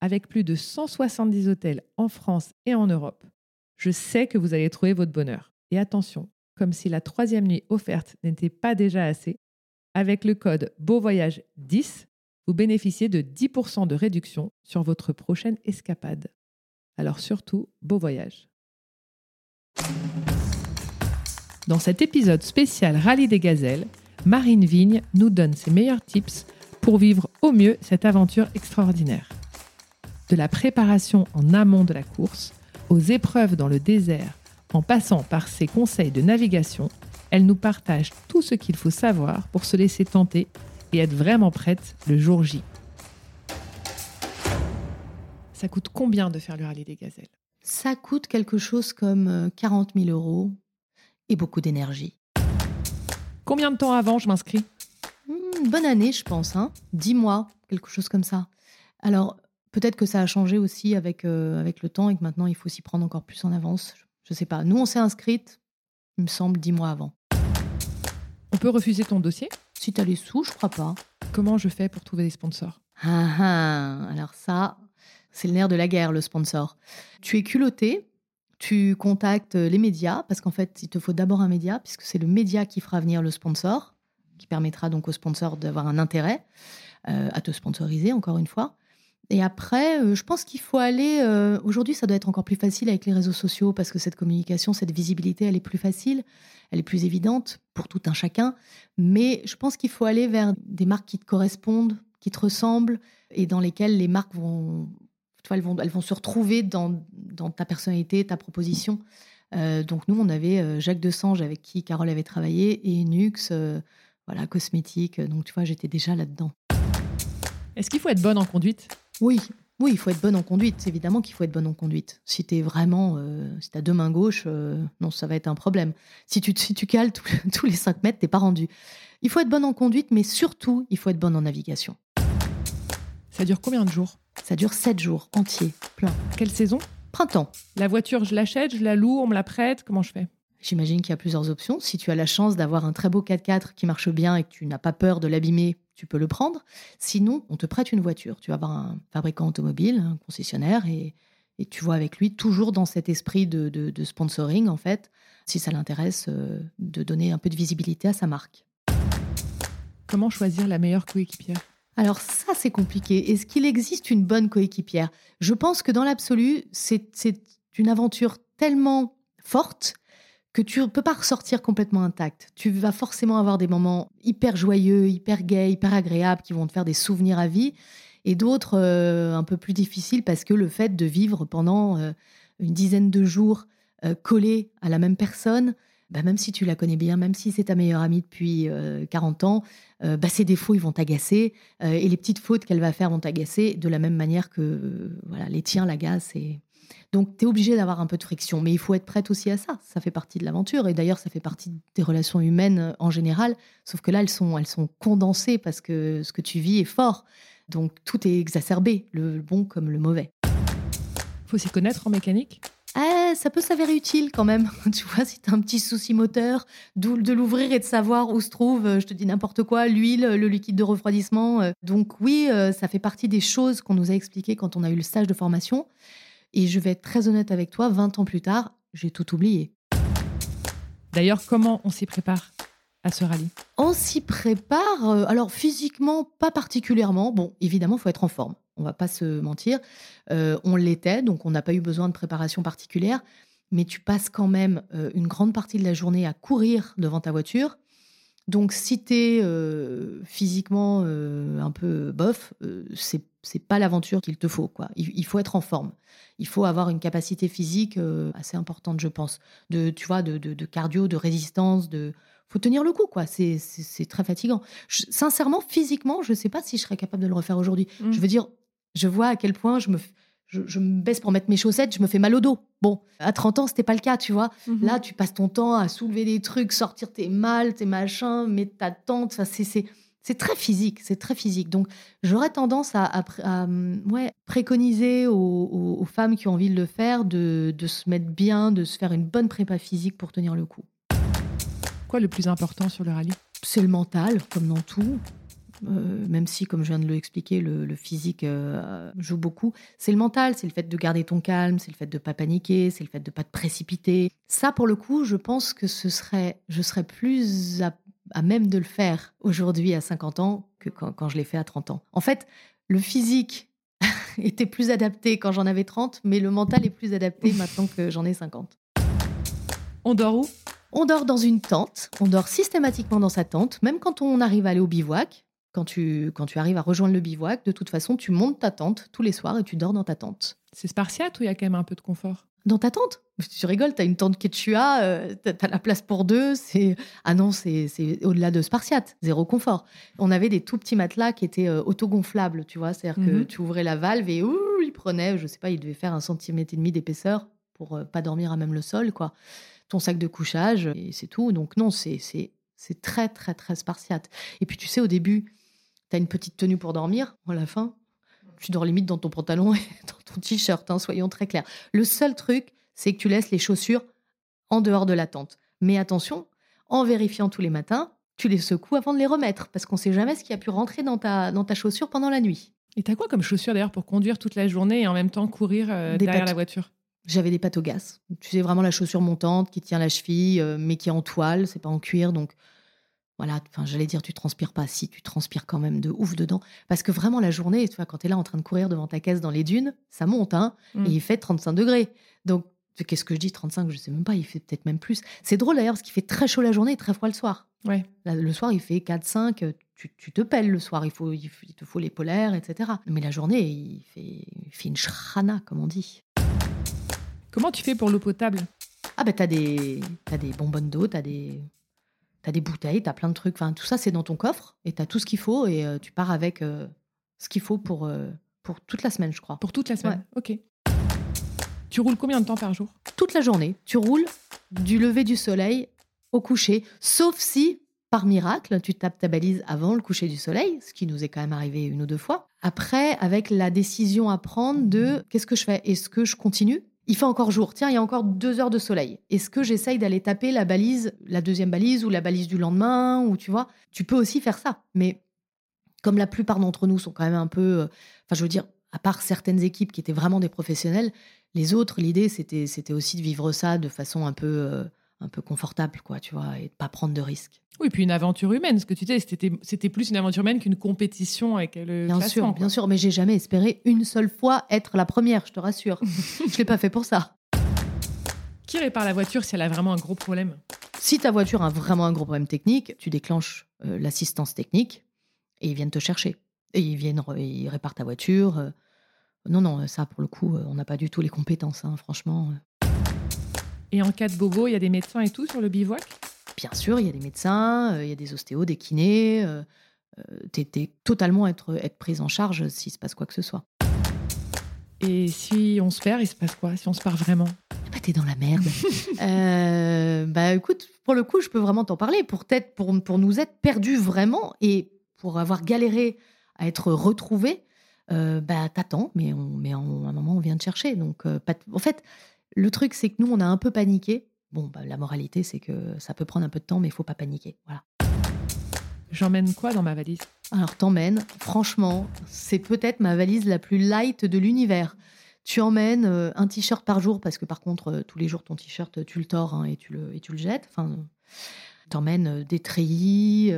Avec plus de 170 hôtels en France et en Europe, je sais que vous allez trouver votre bonheur. Et attention, comme si la troisième nuit offerte n'était pas déjà assez, avec le code Beauvoyage 10, vous bénéficiez de 10% de réduction sur votre prochaine escapade. Alors surtout, beau voyage. Dans cet épisode spécial Rallye des Gazelles, Marine Vigne nous donne ses meilleurs tips pour vivre au mieux cette aventure extraordinaire. De la préparation en amont de la course, aux épreuves dans le désert, en passant par ses conseils de navigation, elle nous partage tout ce qu'il faut savoir pour se laisser tenter et être vraiment prête le jour J. Ça coûte combien de faire le rallye des gazelles? Ça coûte quelque chose comme 40 euh, 000 euros et beaucoup d'énergie. Combien de temps avant je m'inscris? Une hmm, bonne année, je pense. Hein 10 mois, quelque chose comme ça. Alors, peut-être que ça a changé aussi avec, euh, avec le temps et que maintenant il faut s'y prendre encore plus en avance. Je ne sais pas. Nous, on s'est inscrite, il me semble, 10 mois avant. On peut refuser ton dossier? Si tu as les sous, je crois pas. Comment je fais pour trouver des sponsors? Ah, ah, alors ça, c'est le nerf de la guerre, le sponsor. Tu es culotté, tu contactes les médias, parce qu'en fait, il te faut d'abord un média, puisque c'est le média qui fera venir le sponsor, qui permettra donc au sponsor d'avoir un intérêt euh, à te sponsoriser, encore une fois. Et après, euh, je pense qu'il faut aller. Euh, aujourd'hui, ça doit être encore plus facile avec les réseaux sociaux parce que cette communication, cette visibilité, elle est plus facile, elle est plus évidente pour tout un chacun. Mais je pense qu'il faut aller vers des marques qui te correspondent, qui te ressemblent et dans lesquelles les marques vont, elles vont, elles vont se retrouver dans, dans ta personnalité, ta proposition. Euh, donc nous, on avait Jacques Desange avec qui Carole avait travaillé et Nux, voilà, cosmétique. Donc tu vois, j'étais déjà là-dedans. Est-ce qu'il faut être bonne en conduite? Oui, oui, il faut être bonne en conduite. Évidemment qu'il faut être bonne en conduite. Si tu es vraiment, euh, si as deux mains gauches, euh, non, ça va être un problème. Si tu, si tu cales tous les 5 mètres, t'es pas rendu. Il faut être bonne en conduite, mais surtout, il faut être bonne en navigation. Ça dure combien de jours? Ça dure 7 jours entiers, plein. Quelle saison? Printemps. La voiture, je l'achète, je la loue, on me la prête, comment je fais? J'imagine qu'il y a plusieurs options. Si tu as la chance d'avoir un très beau 4x4 qui marche bien et que tu n'as pas peur de l'abîmer, tu peux le prendre. Sinon, on te prête une voiture. Tu vas avoir un fabricant automobile, un concessionnaire, et, tu vois avec lui, toujours dans cet esprit de, sponsoring, en fait, si ça l'intéresse, euh, de donner un peu de visibilité à sa marque. Comment choisir la meilleure coéquipière? Alors ça, c'est compliqué. Est-ce qu'il existe une bonne coéquipière? Je pense que dans l'absolu, c'est une aventure tellement forte que tu ne peux pas ressortir complètement intact. Tu vas forcément avoir des moments hyper joyeux, hyper gays, hyper agréables qui vont te faire des souvenirs à vie et d'autres euh, un peu plus difficiles parce que le fait de vivre pendant euh, une dizaine de jours euh, collé à la même personne, bah, même si tu la connais bien, même si c'est ta meilleure amie depuis 40 ans, bah, ses défauts ils vont t'agacer et les petites fautes qu'elle va faire vont t'agacer de la même manière que voilà les tiens l'agacent donc, tu es obligé d'avoir un peu de friction, mais il faut être prête aussi à ça. Ça fait partie de l'aventure. Et d'ailleurs, ça fait partie des relations humaines euh, en général. Sauf que là, elles sont, elles sont condensées parce que ce que tu vis est fort. Donc, tout est exacerbé, le bon comme le mauvais. faut s'y connaître en mécanique? Eh, ça peut s'avérer utile quand même. tu vois, si tu as un petit souci moteur, de l'ouvrir et de savoir où se trouve, euh, je te dis n'importe quoi, l'huile, le liquide de refroidissement. Euh. Donc oui, ça fait partie des choses qu'on nous a expliquées quand on a eu le stage de formation. Et je vais être très honnête avec toi, 20 ans plus tard, j'ai tout oublié. D'ailleurs, comment on s'y prépare à ce rallye? On s'y prépare, euh, alors physiquement, pas particulièrement. Bon, évidemment, il faut être en forme, on va pas se mentir. Euh, on l'était, donc on n'a pas eu besoin de préparation particulière. mais tu passes quand même euh, une grande partie de la journée à courir devant ta voiture. Donc, si tu es euh, physiquement euh, un peu bof, c'est c'est pas l'aventure qu'il te faut. quoi. Il, faut être en forme. Il faut avoir une capacité physique assez importante, je pense. De, tu vois, de, de, cardio, de résistance, de faut tenir le coup, quoi. C'est très fatigant. sincèrement, physiquement, je sais pas si je serais capable de le refaire aujourd'hui. Mmh. Je veux dire, je vois à quel point je me, je, me baisse pour mettre mes chaussettes, je me fais mal au dos. Bon, à 30 ans, c'était pas le cas, tu vois. Mhm. Là, tu passes ton temps à soulever des trucs, sortir tes malles, tes machins, mettre ta tente. Ça, c'est, c'est très physique, c'est très physique. Donc, j'aurais tendance à, ouais, préconiser aux, femmes qui ont envie de le faire de, de se mettre bien, de se faire une bonne prépa physique pour tenir le coup. Quoi le plus important sur le rallye? C'est le mental, comme dans tout. Euh, même si, comme je viens de le expliquer, le, physique euh, joue beaucoup, c'est le mental, c'est le fait de garder ton calme, c'est le fait de ne pas paniquer, c'est le fait de ne pas te précipiter. Ça, pour le coup, je pense que ce serait, je serais plus à, même de le faire aujourd'hui à 50 ans que quand, quand je l'ai fait à 30 ans. En fait, le physique était plus adapté quand j'en avais 30, mais le mental est plus adapté maintenant que j'en ai 50. On dort où? On dort dans une tente, on dort systématiquement dans sa tente, même quand on arrive à aller au bivouac quand tu, quand tu arrives à rejoindre le bivouac, de toute façon, tu montes ta tente tous les soirs et tu dors dans ta tente. C'est spartiate ou il y a quand même un peu de confort? Dans ta tente Tu rigoles, tu as une tente Quechua, euh, tu as la place pour deux. C'est Ah non, c'est au-delà de spartiate, zéro confort. On avait des tout petits matelas qui étaient euh, autogonflables, tu vois. C'est-à-dire que mhm. tu ouvrais la valve et ouh, il prenait, je sais pas, il devait faire un centimètre et demi d'épaisseur pour euh, pas dormir à même le sol, quoi. Ton sac de couchage, et c'est tout. Donc non, c'est c'est très, très, très spartiate. Et puis, tu sais, au début, tu as une petite tenue pour dormir, à la fin, tu dors limite dans ton pantalon et dans ton t-shirt, hein, soyons très clairs. Le seul truc, c'est que tu laisses les chaussures en dehors de la tente. Mais attention, en vérifiant tous les matins, tu les secoues avant de les remettre, parce qu'on ne sait jamais ce qui a pu rentrer dans ta, dans ta chaussure pendant la nuit. Et t'as quoi comme chaussure d'ailleurs pour conduire toute la journée et en même temps courir euh, derrière la voiture? J'avais des pattes au gaz. Tu sais, vraiment la chaussure montante qui tient la cheville, euh, mais qui est en toile, c'est pas en cuir, donc voilà, enfin, j'allais dire, tu transpires pas. Si, tu transpires quand même de ouf dedans. Parce que vraiment, la journée, tu vois, quand tu es là en train de courir devant ta caisse dans les dunes, ça monte, hein, mmh. et il fait 35 degrés. Donc, qu'est-ce que je dis 35, je sais même pas, il fait peut-être même plus. C'est drôle d'ailleurs, parce qu'il fait très chaud la journée et très froid le soir. Ouais. le soir, il fait 4, 5, tu, te pelles le soir, il, faut, il, te faut les polaires, etc. Mais la journée, il fait, il fait une shrana, comme on dit. Comment tu fais pour l'eau potable? Ah, ben, t'as des, as des bonbonnes d'eau, t'as des tu as des bouteilles, tu as plein de trucs. Enfin, tout ça, c'est dans ton coffre et tu as tout ce qu'il faut et euh, tu pars avec euh, ce qu'il faut pour, euh, pour toute la semaine, je crois. Pour toute la semaine Ok. Tu roules combien de temps par jour? Toute la journée. Tu roules du lever du soleil au coucher, sauf si, par miracle, tu tapes ta balise avant le coucher du soleil, ce qui nous est quand même arrivé une ou deux fois. Après, avec la décision à prendre de qu'est-ce que je fais? Est-ce que je continue? Il fait encore jour. Tiens, il y a encore deux heures de soleil. Est-ce que j'essaye d'aller taper la balise, la deuxième balise ou la balise du lendemain ou tu vois Tu peux aussi faire ça. Mais comme la plupart d'entre nous sont quand même un peu, euh, enfin, je veux dire, à part certaines équipes qui étaient vraiment des professionnels, les autres, l'idée c'était c'était aussi de vivre ça de façon un peu euh, un peu confortable, quoi, tu vois, et de pas prendre de risques. Oui, puis une aventure humaine. Ce que tu disais, c'était, c'était plus une aventure humaine qu'une compétition avec le Bien sûr, bien sûr, mais j'ai jamais espéré une seule fois être la première, je te rassure. je l'ai pas fait pour ça. Qui répare la voiture si elle a vraiment un gros problème? Si ta voiture a vraiment un gros problème technique, tu déclenches euh, l'assistance technique et ils viennent te chercher. Et ils viennent, ils réparent ta voiture. Euh. Non, non, ça, pour le coup, euh, on n'a pas du tout les compétences, hein, franchement. Et en cas de bobo, il y a des médecins et tout sur le bivouac? Bien sûr, il y a des médecins, euh, il y a des ostéos, des kinés. Euh, euh tu es, totalement être, être prise en charge s'il se passe quoi que ce soit. Et si on se perd, il se passe quoi? Si on se perd vraiment? Bah, T'es dans la merde. euh, bah écoute, pour le coup, je peux vraiment t'en parler. Pour, être, pour, pour nous être perdus vraiment et pour avoir galéré à être retrouvés, euh, bah t'attends, mais, on, mais à un moment, on vient te chercher. Donc, en fait, le truc, c'est que nous, on a un peu paniqué. Bon, bah, la moralité, c'est que ça peut prendre un peu de temps, mais il faut pas paniquer. Voilà. J'emmène quoi dans ma valise? Alors, t'emmènes, franchement, c'est peut-être ma valise la plus light de l'univers. Tu emmènes euh, un t-shirt par jour, parce que par contre, euh, tous les jours, ton t-shirt, tu le tords hein, et, tu le, et tu le jettes. Enfin, t'emmènes euh, des treillis.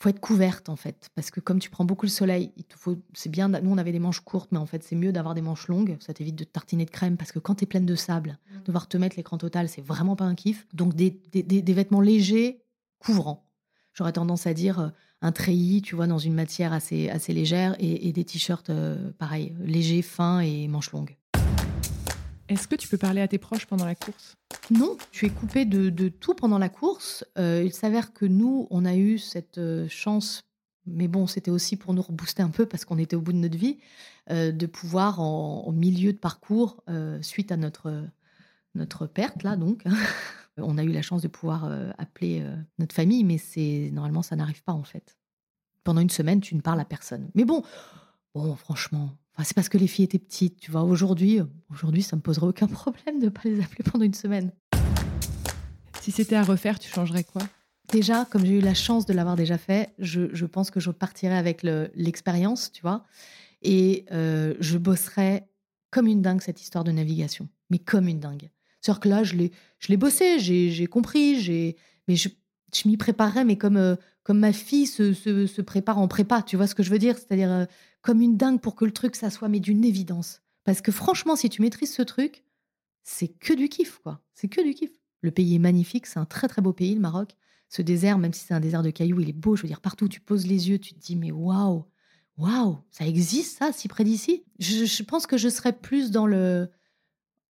Faut être couverte en fait, parce que comme tu prends beaucoup le soleil, il te faut, c'est bien. Nous on avait des manches courtes, mais en fait c'est mieux d'avoir des manches longues. Ça t'évite de tartiner de crème, parce que quand tu es pleine de sable, mmh. devoir te mettre l'écran total, c'est vraiment pas un kiff. Donc des, des, vêtements légers, couvrants. J'aurais tendance à dire euh, un treillis, tu vois, dans une matière assez assez légère, et, des t-shirts euh, pareil, légers, fins et manches longues. Est-ce que tu peux parler à tes proches pendant la course? Non, tu es coupé de, tout pendant la course. Euh, il s'avère que nous, on a eu cette euh, chance, mais bon, c'était aussi pour nous rebooster un peu parce qu'on était au bout de notre vie, euh, de pouvoir, en, milieu de parcours, suite à notre, notre perte, là, donc, on a eu la chance de pouvoir appeler notre famille, mais c'est normalement, ça n'arrive pas, en fait. Pendant une semaine, tu ne parles à personne. Mais bon, bon, franchement, c'est parce que les filles étaient petites, tu vois. Aujourd'hui, euh, aujourd'hui, ça me poserait aucun problème de ne pas les appeler pendant une semaine. Si c'était à refaire, tu changerais quoi? Déjà, comme j'ai eu la chance de l'avoir déjà fait, je, pense que je partirais avec l'expérience, tu vois. Et euh, je bosserais comme une dingue cette histoire de navigation. Mais comme une dingue. C'est-à-dire que là, je l'ai bossé, j'ai compris, mais je, je m'y préparerais, mais comme, euh, comme ma fille se, se, prépare en prépa, tu vois ce que je veux dire? C'est-à-dire, comme une dingue pour que le truc, ça soit mais d'une évidence. Parce que franchement, si tu maîtrises ce truc, c'est que du kiff, quoi. C'est que du kiff. Le pays est magnifique, c'est un très très beau pays, le Maroc. Ce désert, même si c'est un désert de cailloux, il est beau. Je veux dire, partout tu poses les yeux, tu te dis, mais waouh, waouh, ça existe ça, si près d'ici? Je, pense que je serais plus dans le,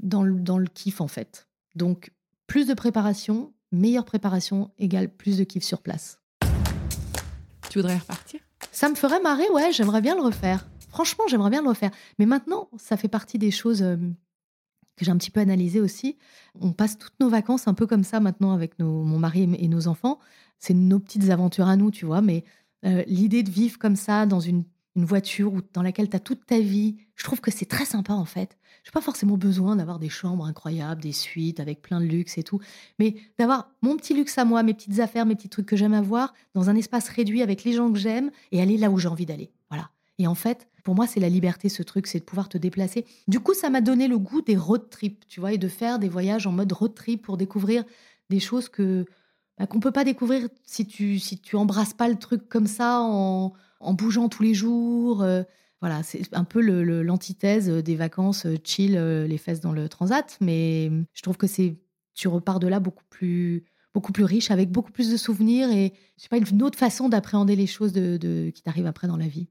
dans le, dans le kiff, en fait. Donc, plus de préparation, meilleure préparation égale plus de kiff sur place. Tu voudrais repartir? Ça me ferait marrer, ouais, j'aimerais bien le refaire. Franchement, j'aimerais bien le refaire. Mais maintenant, ça fait partie des choses euh, que j'ai un petit peu analysées aussi. On passe toutes nos vacances un peu comme ça maintenant avec mon mari et nos enfants. C'est nos petites aventures à nous, tu vois. Mais euh, l'idée de vivre comme ça dans une une voiture dans laquelle tu as toute ta vie. Je trouve que c'est très sympa en fait. Je n'ai pas forcément besoin d'avoir des chambres incroyables, des suites avec plein de luxe et tout, mais d'avoir mon petit luxe à moi, mes petites affaires, mes petits trucs que j'aime avoir dans un espace réduit avec les gens que j'aime et aller là où j'ai envie d'aller. Voilà. Et en fait, pour moi, c'est la liberté ce truc, c'est de pouvoir te déplacer. Du coup, ça m'a donné le goût des road trips, tu vois, et de faire des voyages en mode road trip pour découvrir des choses que bah, qu'on peut pas découvrir si tu si tu embrasses pas le truc comme ça en en bougeant tous les jours. Euh, voilà, c'est un peu l'antithèse des vacances euh, chill, euh, les fesses dans le transat. Mais je trouve que c'est tu repars de là beaucoup plus beaucoup plus riche, avec beaucoup plus de souvenirs et je sais pas une autre façon d'appréhender les choses de, qui t'arrivent après dans la vie.